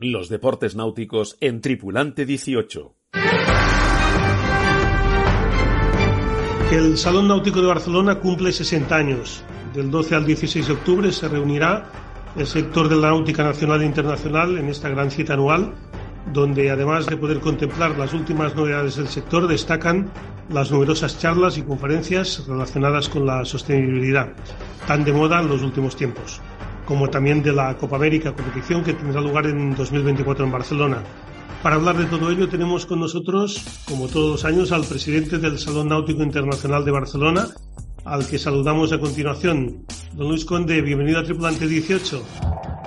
Los deportes náuticos en Tripulante 18. El Salón Náutico de Barcelona cumple 60 años. Del 12 al 16 de octubre se reunirá el sector de la náutica nacional e internacional en esta gran cita anual, donde además de poder contemplar las últimas novedades del sector, destacan las numerosas charlas y conferencias relacionadas con la sostenibilidad, tan de moda en los últimos tiempos, como también de la Copa América, competición que tendrá lugar en 2024 en Barcelona. Para hablar de todo ello tenemos con nosotros, como todos los años, al presidente del Salón Náutico Internacional de Barcelona, al que saludamos a continuación. Don Luis Conde, bienvenido a Tripulante 18.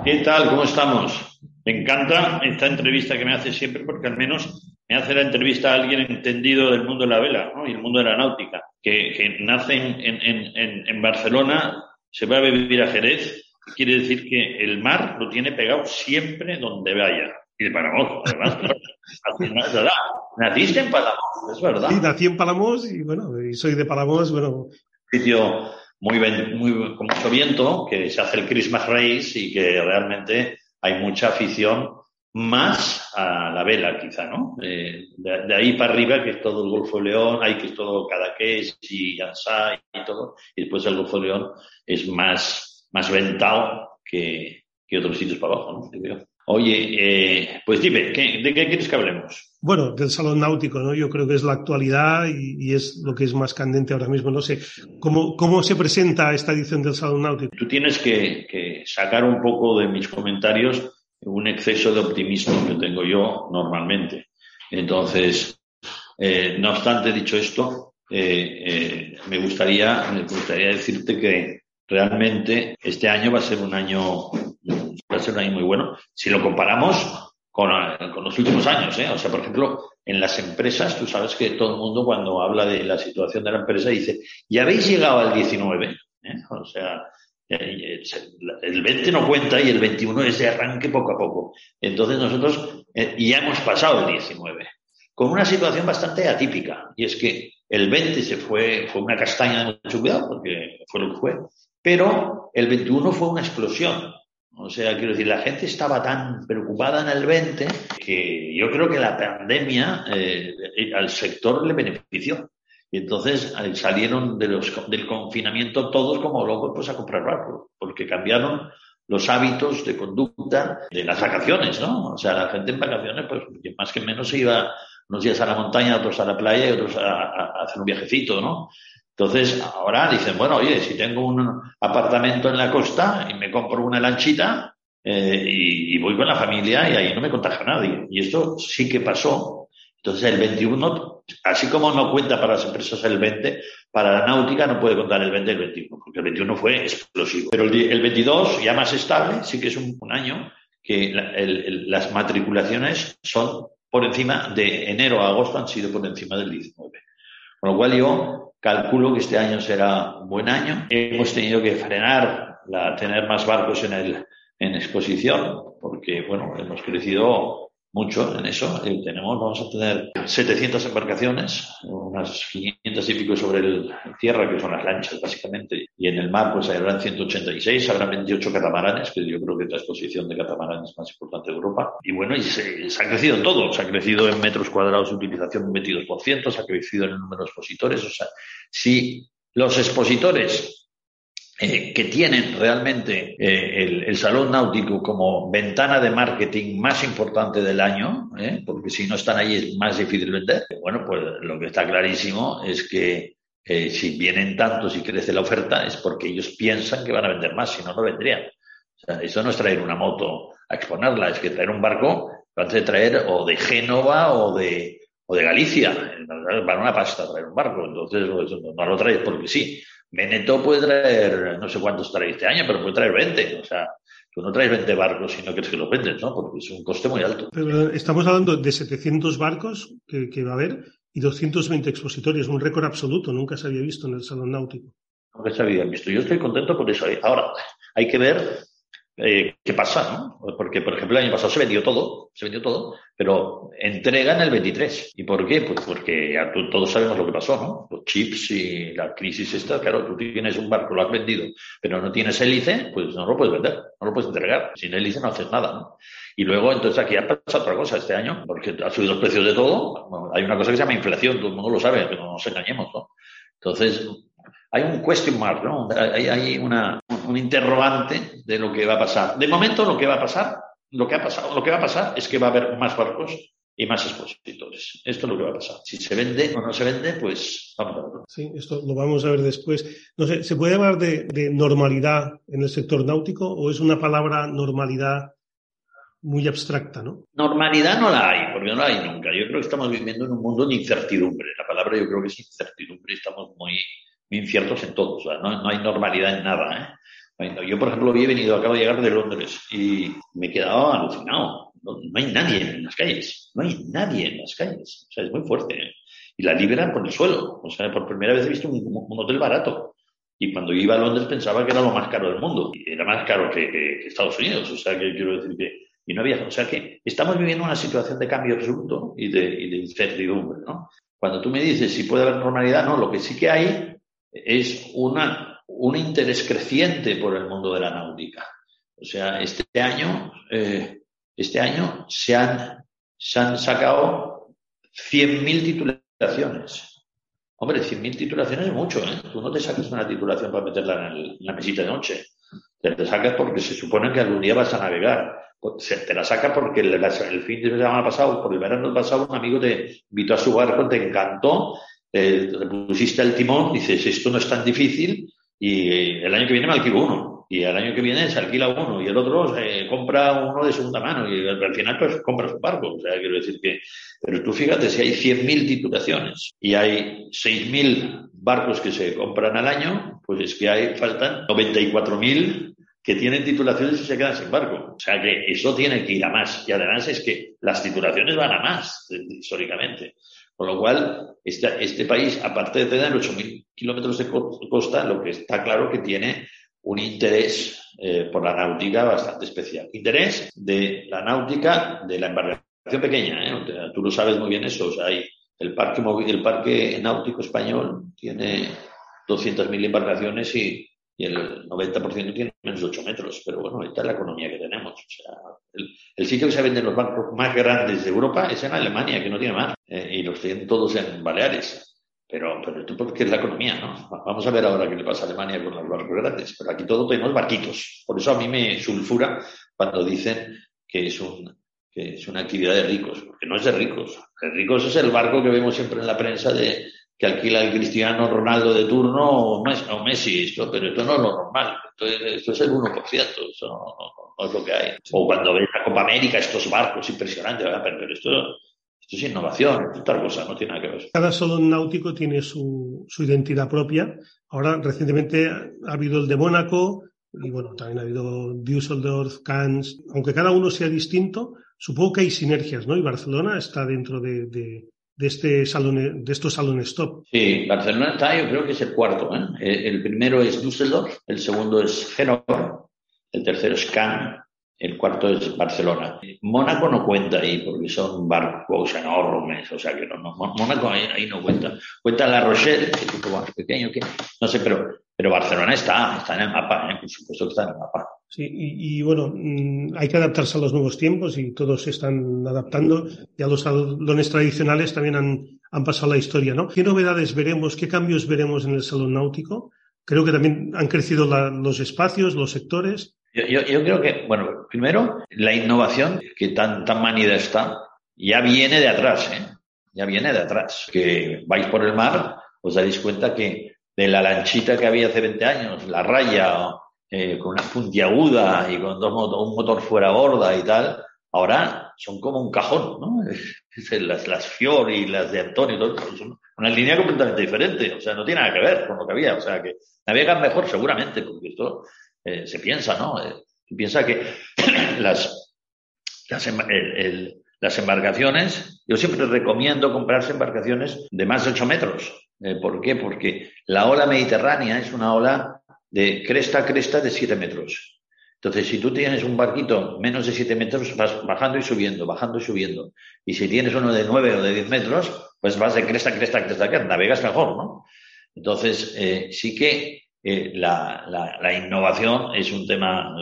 ¿Qué tal? ¿Cómo estamos? Me encanta esta entrevista que me hace siempre porque al menos me hace la entrevista a alguien entendido del mundo de la vela ¿no? y el mundo de la náutica, que, nace en, Barcelona, se va a vivir a Jerez, quiere decir que el mar lo tiene pegado siempre donde vaya. Y de Palamos, además, es verdad. Naciste en Palamos, es verdad. Sí, nací en Palamos y bueno, y soy de Palamos, bueno, sitio muy, muy con mucho viento, que se hace el Christmas Race y que realmente hay mucha afición más a la vela, quizá, ¿no? Eh, de, ahí para arriba, que es todo el Golfo de León, hay que es todo Cadaqués y Ansá y todo, y después el Golfo de León es más, más ventado que, que otros sitios para abajo, ¿no? Oye, eh, pues dime, ¿de qué quieres que hablemos? Bueno, del salón náutico, ¿no? Yo creo que es la actualidad y, es lo que es más candente ahora mismo. No sé, ¿cómo, cómo se presenta esta edición del salón náutico? Tú tienes que, sacar un poco de mis comentarios un exceso de optimismo que tengo yo normalmente. Entonces, eh, no obstante, dicho esto, eh, me, gustaría, me gustaría decirte que realmente este año va a ser un año va a ser un año muy bueno. Si lo comparamos con, los últimos años, ¿eh? O sea, por ejemplo, en las empresas, tú sabes que todo el mundo cuando habla de la situación de la empresa dice, ya habéis llegado al 19, ¿eh? O sea, eh, el 20 no cuenta y el 21 es de arranque poco a poco. Entonces nosotros ya hemos pasado el 19 con una situación bastante atípica y es que el 20 se fue, fue una castaña de mucho cuidado porque fue lo que fue, pero el 21 fue una explosión. O sea, quiero decir, la gente estaba tan preocupada en el 20 que yo creo que la pandemia eh, al sector le benefició. Y entonces salieron de los, del confinamiento todos como locos pues a comprar barcos, porque cambiaron los hábitos de conducta de las vacaciones, ¿no? O sea, la gente en vacaciones, pues más que menos se iba unos días a la montaña, otros a la playa y otros a hacer un viajecito, ¿no? Entonces, ahora dicen, bueno, oye, si tengo un apartamento en la costa y me compro una lanchita eh, y, voy con la familia y ahí no me contagio a nadie. Y esto sí que pasó. Entonces, el 21, así como no cuenta para las empresas el 20, para la náutica no puede contar el 20 y el 21, porque el 21 fue explosivo. Pero el, 22, ya más estable, sí que es un, año que las matriculaciones son por encima de enero a agosto han sido por encima del 19. Con lo cual yo calculo que este año será un buen año. Hemos tenido que frenar, la, tener más barcos en, el, en exposición, porque bueno, hemos crecido mucho en eso. Eh, tenemos, vamos a tener 700 embarcaciones, unas 500 y pico sobre el tierra, que son las lanchas básicamente, y en el mar pues habrán 186, habrá 28 catamaranes, que yo creo que es la exposición de catamaranes más importante de Europa. Y bueno, y se, ha crecido todo, se ha crecido en metros cuadrados de utilización un 22%, se ha crecido en el número de expositores, o sea, si los expositores eh, que tienen realmente eh, el, salón náutico como ventana de marketing más importante del año, ¿eh? porque si no están ahí es más difícil vender. Bueno, pues lo que está clarísimo es que si vienen tantos y crece la oferta es porque ellos piensan que van a vender más, si no, no vendrían. O sea, eso no es traer una moto a exponerla, es que traer un barco lo de traer o de Génova o de, o de Galicia. Para una pasta traer un barco, entonces no lo traes porque sí. Beneto puede traer, no sé cuántos trae este año, pero puede traer 20. O sea, tú no traes 20 barcos si no quieres que los vendes, ¿no? Porque es un coste muy alto. Pero estamos hablando de 700 barcos que, va a haber y 220 expositores, un récord absoluto, nunca se había visto en el Salón Náutico. Nunca se había visto. Yo estoy contento por eso. Ahora, hay que ver eh, qué pasa, ¿no? Porque, por ejemplo, el año pasado se vendió todo, se vendió todo, pero entregan el 23. ¿Y por qué? Pues porque ya todos sabemos lo que pasó, ¿no? Los chips y la crisis esta, claro, tú tienes un barco, lo has vendido, pero no tienes hélice, pues no lo puedes vender, no lo puedes entregar. Sin hélice no haces nada, ¿no? Y luego, entonces aquí ha pasado otra cosa este año, porque ha subido los precios de todo. hay una cosa que se llama inflación, todo el mundo lo sabe, pero no nos engañemos, ¿no? Entonces, hay un question mark, ¿no? Hay, hay una, un interrogante de lo que va a pasar. De momento, lo que va a pasar, lo que ha pasado, lo que va a pasar es que va a haber más barcos y más expositores. Esto es lo que va a pasar. Si se vende o no se vende, pues vamos a verlo. Sí, esto lo vamos a ver después. No sé, ¿se puede hablar de, de normalidad en el sector náutico o es una palabra normalidad muy abstracta, ¿no? Normalidad no la hay, porque no la hay nunca. Yo creo que estamos viviendo en un mundo de incertidumbre. La palabra yo creo que es incertidumbre. Estamos muy, muy inciertos en todo. O sea, no, no hay normalidad en nada. ¿eh? Yo, por ejemplo, había venido, acabo de llegar de Londres y me he quedado alucinado. No, no, hay nadie en las calles. No hay nadie en las calles. O sea, es muy fuerte. ¿eh? Y la liberan por el suelo. O sea, por primera vez he visto un, hotel barato. Y cuando iba a Londres pensaba que era lo más caro del mundo. Y era más caro que, que, que Estados Unidos. O sea, que quiero decir que y no había, o sea que estamos viviendo una situación de cambio absoluto y de, y de incertidumbre, ¿no? Cuando tú me dices si puede haber normalidad, no, lo que sí que hay es una, un interés creciente por el mundo de la náutica. O sea, este año, eh, este año se han, se han sacado 100.000 titulaciones. Hombre, 100.000 titulaciones es mucho, ¿eh? Tú no te sacas una titulación para meterla en, la mesita de noche. Te, te sacas porque se supone que algún día vas a navegar se te la saca porque el, el, fin de semana pasado, por el verano pasado, un amigo te invitó a su barco, te encantó, eh, el timón, dices, esto no es tan difícil, y el año que viene me alquilo uno, y el año que viene se alquila uno, y el otro se compra uno de segunda mano, y al final pues compra su barco. O sea, quiero decir que, pero tú fíjate, si hay 100.000 titulaciones y hay 6.000 barcos que se compran al año, pues es que hay, faltan 94.000 que tienen titulaciones y se quedan sin barco. O sea que eso tiene que ir a más. Y además es que las titulaciones van a más, históricamente. Con lo cual, este, este país, aparte de tener 8.000 kilómetros de costa, lo que está claro que tiene un interés eh, por la náutica bastante especial. Interés de la náutica de la embarcación pequeña. ¿eh? Tú lo sabes muy bien eso. O sea, hay el parque, el parque náutico español tiene 200.000 embarcaciones y y el 90% tiene menos de 8 metros. Pero bueno, esta es la economía que tenemos. O sea, el, el, sitio que se venden los bancos más grandes de Europa es en Alemania, que no tiene más, eh, y los tienen todos en Baleares. Pero, pero esto porque es la economía, ¿no? Vamos a ver ahora qué le pasa a Alemania con los barcos grandes. Pero aquí todo tenemos barquitos. Por eso a mí me sulfura cuando dicen que es un, que es una actividad de ricos, porque no es de ricos. De ricos es el barco que vemos siempre en la prensa de que alquila el Cristiano Ronaldo de turno o Messi, o Messi esto, pero esto no es lo normal. Esto es, esto es el 1%, eso no, es lo que hay. O cuando ves la Copa América, estos barcos impresionantes, ¿verdad? pero esto, esto es innovación, esto es otra cosa, no tiene nada que ver. Cada salón náutico tiene su, identidad propia. Ahora, recientemente ha habido el de Mónaco, y bueno, también ha habido Düsseldorf, Cannes, aunque cada uno sea distinto, supongo que hay sinergias, ¿no? Y Barcelona está dentro de, de, de, este salón, de estos salones top. Sí, Barcelona está, yo creo que es el cuarto. ¿eh? El primero es Düsseldorf, el segundo es Hannover, el tercero es Cannes, el cuarto es Barcelona. Mónaco no cuenta ahí porque son barcos enormes, o sea que no, no Mónaco ahí, ahí, no cuenta. Cuenta La Rochelle, que es un poco más pequeño que, no sé, pero, pero Barcelona está, está en el mapa, ¿eh? por supuesto que está en el mapa. Sí, y, y, bueno, hay que adaptarse a los nuevos tiempos y todos se están adaptando. Ya los salones tradicionales también han, han pasado la historia, ¿no? ¿Qué novedades veremos, qué cambios veremos en el salón náutico? Creo que también han crecido la, los espacios, los sectores. Yo, yo, yo, creo que, bueno, primero, la innovación que tan, tan manida está, ya viene de atrás, ¿eh? Ya viene de atrás. Que vais por el mar, os daréis cuenta que de la lanchita que había hace 20 años, la raya, eh, con una puntiaguda y con dos un motor fuera borda y tal, ahora son como un cajón, ¿no? Las, las Fior y las de Antonio, todo, son una línea completamente diferente, o sea, no tiene nada que ver con lo que había, o sea, que navegan mejor seguramente, porque esto eh, se piensa, ¿no? Eh, se piensa que las, las, el, el, las embarcaciones, yo siempre recomiendo comprarse embarcaciones de más de 8 metros. Eh, ¿Por qué? Porque la ola mediterránea es una ola de cresta a cresta de 7 metros. Entonces, si tú tienes un barquito menos de 7 metros, vas bajando y subiendo, bajando y subiendo. Y si tienes uno de 9 o de 10 metros, pues vas de cresta a cresta a cresta, cresta, navegas mejor, ¿no? Entonces, eh, sí que eh, la, la, innovación es un tema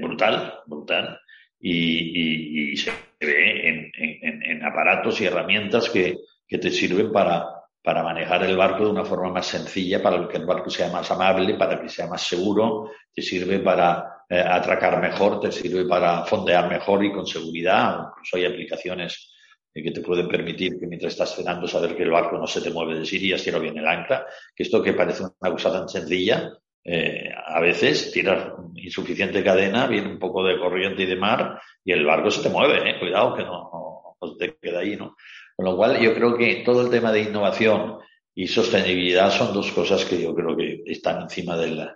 brutal, brutal, y, se ve en, en, en, aparatos y herramientas que, que te sirven para, para manejar el barco de una forma más sencilla, para que el barco sea más amable, para que sea más seguro, te sirve para eh, atracar mejor, te sirve para fondear mejor y con seguridad. Incluso hay aplicaciones que te pueden permitir que mientras estás cenando saber que el barco no se te mueve de Siria, si no viene el ancla, que esto que parece una cosa tan sencilla, eh, a veces tiras insuficiente cadena, viene un poco de corriente y de mar y el barco se te mueve, ¿eh? cuidado que no, no, te queda ahí, ¿no? Con lo cual yo creo que todo el tema de innovación y sostenibilidad son dos cosas que yo creo que están encima del,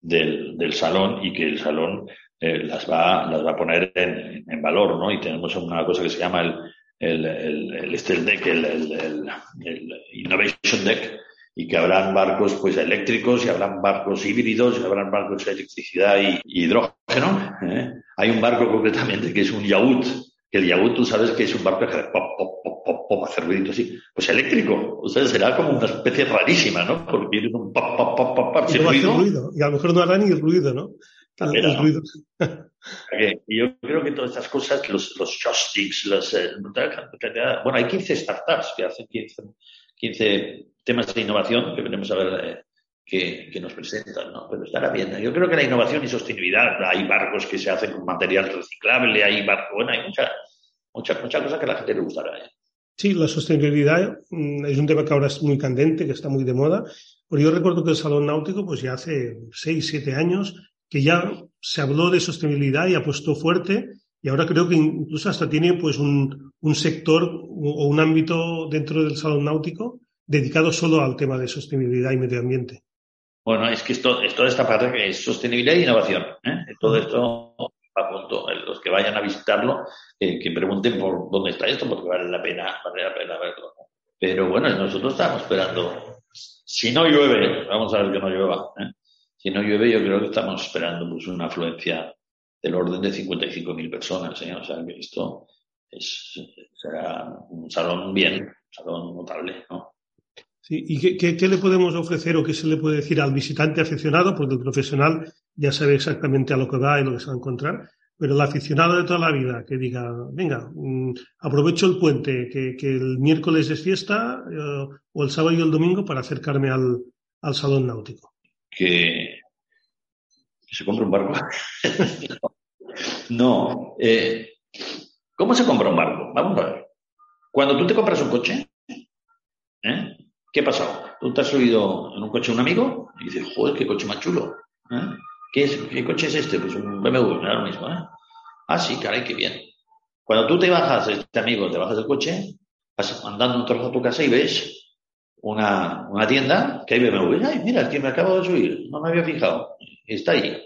del, salón y que el salón eh, las, va, las va a poner en, valor, ¿no? Y tenemos una cosa que se llama el, el, el, el este Deck, el, el, el, Innovation Deck, y que habrán barcos pues eléctricos y habrán barcos híbridos y habrán barcos de electricidad y, hidrógeno. ¿eh? Hay un barco concretamente que es un que el yacht tú sabes que es un barco que hace pop, pop, pop, pop, pop, hace ruiditos así, pues eléctrico. O sea, será como una especie rarísima, ¿no? Porque tiene un pop, pop, pop, pop, pop, y, no ruido. ruido. y a lo mejor no hará ni el ruido, ¿no? Ruido. Y yo creo que todas estas cosas, los, los joysticks, los, eh, bueno, hay 15 startups que hacen 15, 15 temas de innovación que veremos a ver eh, que, nos presentan, ¿no? Pero estará bien. Yo creo que la innovación y sostenibilidad, hay barcos que se hacen con material reciclable, hay barcos, bueno, hay muchas mucha, mucha cosas que a la gente le gustará. ¿eh? Sí, la sostenibilidad mm, es un tema que ahora es muy candente, que está muy de moda. Pero yo recuerdo que el Salón Náutico, pues ya hace 6, 7 años, que ya se habló de sostenibilidad y apostó fuerte y ahora creo que incluso hasta tiene pues un sector o un ámbito dentro del salón náutico dedicado solo al tema de sostenibilidad y medio ambiente. Bueno, es que esto, es toda esta parte que es sostenibilidad e innovación. ¿eh? Todo esto a punto. Los que vayan a visitarlo, eh, que pregunten por dónde está esto, porque vale la pena, vale la pena verlo. Pero bueno, nosotros estamos esperando. Si no llueve, vamos a ver que no llueva. ¿eh? Si no llueve, yo creo que estamos esperando pues, una afluencia del orden de 55.000 personas. ¿eh? O sea, que esto es, será un salón bien, un salón notable. ¿no? Sí, ¿Y qué, qué, qué, le podemos ofrecer o qué se le puede decir al visitante aficionado? Porque el profesional ya sabe exactamente a lo que va y lo que se va a encontrar. Pero el aficionado de toda la vida que diga, venga, mmm, aprovecho el puente, que, que, el miércoles es fiesta eh, o el sábado y el domingo para acercarme al, al salón náutico que, se compre un barco. no. Eh, ¿Cómo se compra un barco? Vamos a ver. Cuando tú te compras un coche, ¿eh? ¿Qué ha pasado? Tú te has subido en un coche de un amigo y dices, joder, qué coche más chulo. ¿eh? ¿Qué, es, ¿Qué coche es este? Pues un BMW, era lo mismo. ¿eh? Ah, sí, caray, qué bien. Cuando tú te bajas, este amigo, te bajas del coche, vas andando un trozo a tu casa y ves una, tienda que hay BMW. Ay, mira, el que me acabo de subir, no me había fijado. Está ahí.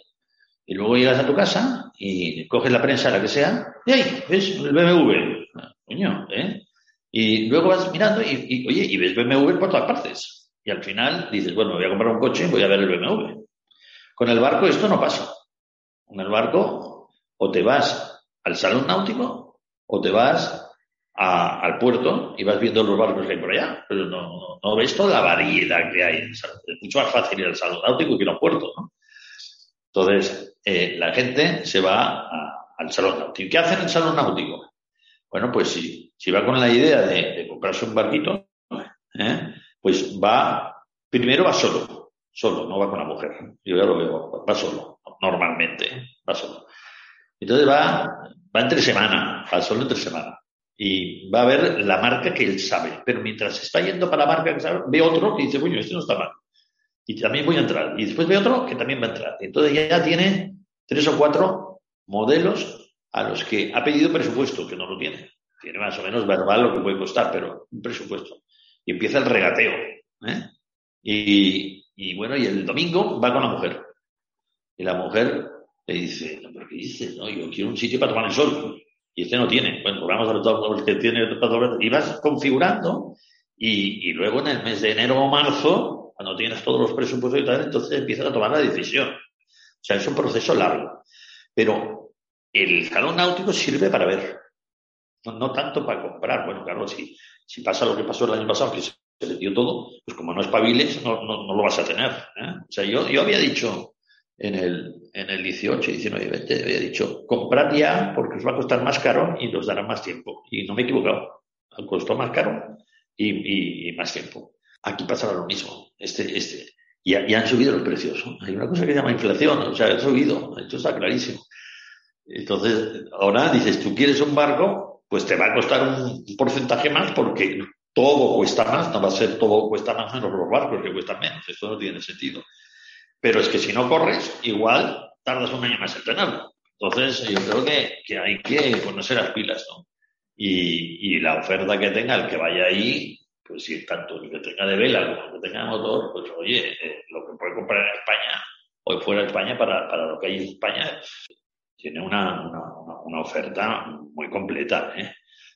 Y luego llegas a tu casa y coges la prensa, la que sea, y ahí, ves el BMW. Coño, ¿eh? Y luego vas mirando y, y, oye, y ves BMW por todas partes. Y al final dices, bueno, voy a comprar un coche, voy a ver el BMW. Con el barco esto no pasa. Con el barco o te vas al salón náutico o te vas al puerto y vas viendo los barcos que hay por allá, pero no, no, ves toda la variedad que hay. Es mucho más fácil ir al salón náutico que ir un puerto, ¿no? Entonces, eh, la gente se va al salón náutico. ¿Qué hace en el salón náutico? Bueno, pues si, si va con la idea de, comprarse un barquito, ¿eh? pues va, primero va solo, solo, no va con la mujer. Yo ya lo veo, va solo, normalmente, va solo. Entonces va, va entre semana, va solo entre semana y va a ver la marca que él sabe. Pero mientras está yendo para la marca que sabe, ve otro que dice, bueno, este no está mal. Y también voy a entrar. Y después ve otro que también va a entrar. Entonces ya tiene tres o cuatro modelos a los que ha pedido presupuesto, que no lo tiene. Tiene más o menos verbal lo que puede costar, pero un presupuesto. Y empieza el regateo. ¿eh? Y, y bueno, y el domingo va con la mujer. Y la mujer le dice, no, pero ¿qué dices? No, yo quiero un sitio para tomar el sol y este no tiene. Bueno, a ver todos los que tiene y vas configurando y, y, luego en el mes de enero o marzo, cuando tienes todos los presupuestos y tal, entonces empiezas a tomar la decisión. O sea, es un proceso largo. Pero el salón náutico sirve para ver, no, tanto para comprar. Bueno, claro, si, si pasa lo que pasó el año pasado, que se le dio todo, pues como no es paviles, no, no, lo vas a tener. ¿eh? O sea, yo, yo había dicho en el, en el 18, 19 20, había dicho, comprad ya porque os va a costar más caro y nos dará más tiempo. Y no me he equivocado, costó más caro y, y, más tiempo. Aquí pasará lo mismo. Este, este, y, han subido los precios. Hay una cosa que se llama inflación, o sea, ha subido, esto está clarísimo. Entonces, ahora dices, tú quieres un barco, pues te va a costar un porcentaje más porque todo cuesta más, no va a ser todo cuesta más menos los barcos que cuestan menos, esto no tiene sentido. Pero es que si no corres, igual tardas un año más en tenerlo. Entonces, yo creo que, que hay que ponerse las pilas, ¿no? Y, y, la oferta que tenga el que vaya ahí, pues si tanto el que tenga de vela como el que tenga de motor, pues oye, eh, lo que puede comprar en España o fuera de España para, para lo que hay en España tiene una, una, oferta muy completa. ¿eh?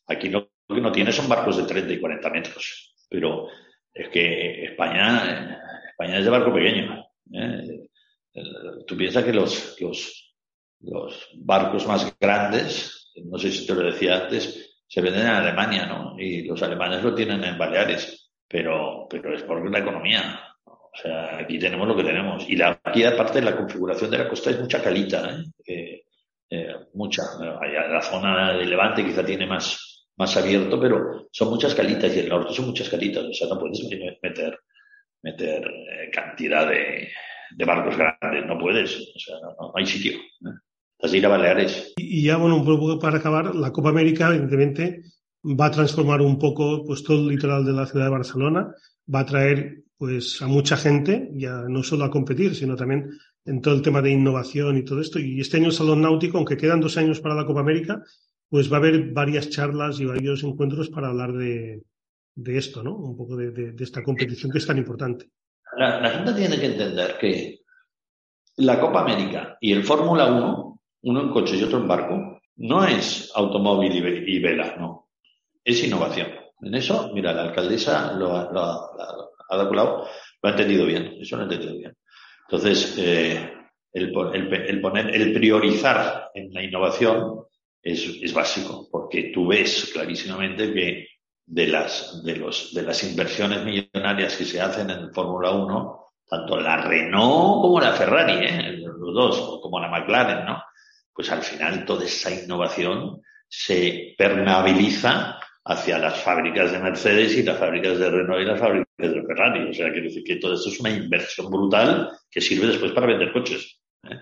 Aquí lo que no tiene son barcos de 30 y 40 metros, pero es que España, España es de barco pequeño. ¿eh? Tú piensas que los, los, los barcos más grandes, no sé si te lo decía antes, se venden en Alemania, ¿no? Y los alemanes lo tienen en Baleares, pero, pero es por la economía. O sea, aquí tenemos lo que tenemos. Y la, aquí, aparte, la configuración de la costa es mucha calita, ¿eh? Eh mucha. La zona de Levante quizá tiene más, más abierto, pero son muchas calitas y el norte son muchas calitas. O sea, no puedes meter, meter eh, cantidad de, de barcos grandes, no puedes, o sea, no, hay sitio. ¿eh? ir a Baleares. Y ya, bueno, un poco para acabar, la Copa América, evidentemente, va a transformar un poco pues todo el litoral de la ciudad de Barcelona, va a traer pues a mucha gente, ya no solo a competir, sino también en todo el tema de innovación y todo esto. Y este año el Salón Náutico, aunque quedan dos años para la Copa América, pues va a haber varias charlas y varios encuentros para hablar de, de esto, ¿no? Un poco de, de, esta competición que es tan importante. La, gente tiene que entender que la Copa América y el Fórmula 1, uno en coche y otro en barco, no es automóvil y, vela, no. Es innovación. En eso, mira, la alcaldesa lo, ha dado lo ha entendido bien. Eso lo ha entendido bien. Entonces, eh, el, el, poner, el priorizar en la innovación es, es básico, porque tú ves clarísimamente que de las, de los, de las inversiones millonarias que se hacen en Fórmula 1, tanto la Renault como la Ferrari, ¿eh? los dos, como la McLaren, ¿no? Pues al final toda esa innovación se permeabiliza hacia las fábricas de Mercedes y las fábricas de Renault y las fábricas de Ferrari. O sea, quiero decir que todo esto es una inversión brutal que sirve después para vender coches. ¿eh?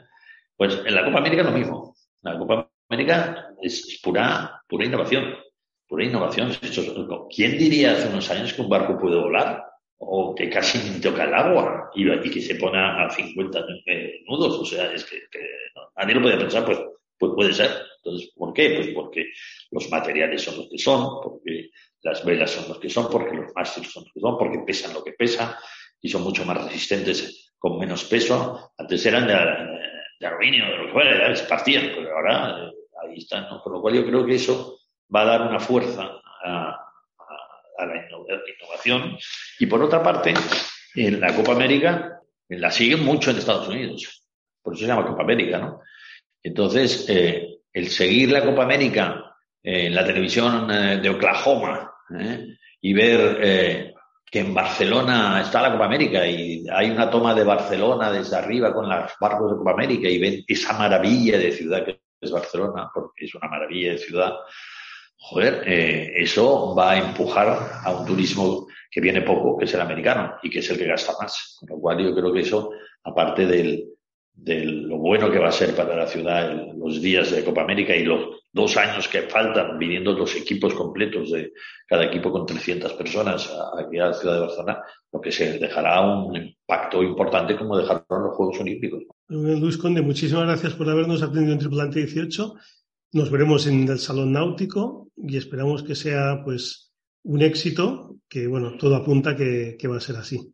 Pues en la Copa América lo mismo. La Copa América es pura, pura innovación pura innovación. ¿Quién diría hace unos años que un barco puede volar? O que casi ni toca el agua y, que se pone a 50 nudos. O sea, es que, nadie lo podía pensar, pues, pues puede ser. Entonces, ¿por qué? Pues porque los materiales son los que son, porque las velas son los que son, porque los mástiles son los que son, porque pesan lo que pesan y son mucho más resistentes con menos peso. Antes eran de, de aluminio, de lo que fuera, partían, pero ahora eh, ahí están. ¿no? Con lo cual yo creo que eso va a dar una fuerza a, la innovación. Y por otra parte, en la Copa América la siguen mucho en Estados Unidos. Por eso se llama Copa América, ¿no? Entonces, eh, el seguir la Copa América en la televisión eh, de Oklahoma ¿eh? y ver que en Barcelona está la Copa América y hay una toma de Barcelona desde arriba con los barcos de Copa América y ven esa maravilla de ciudad que es Barcelona, porque es una maravilla de ciudad, joder, eh, eso va a empujar a un turismo que viene poco, que es el americano, y que es el que gasta más. Con lo cual yo creo que eso, aparte del, de lo bueno que va a ser para la ciudad los días de Copa América y los dos años que faltan, viniendo los equipos completos de cada equipo con 300 personas aquí a la ciudad de Barcelona, lo que se dejará un impacto importante como dejaron los Juegos Olímpicos. Luis Conde, muchísimas gracias por habernos atendido en Tripulante 18 nos veremos en el Salón Náutico y esperamos que sea pues un éxito, que bueno, todo apunta que, que va a ser así.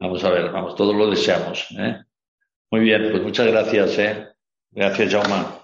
Vamos a ver, vamos, todos lo deseamos. ¿eh? Muy bien, pues muchas gracias. ¿eh? Gracias, Jaume.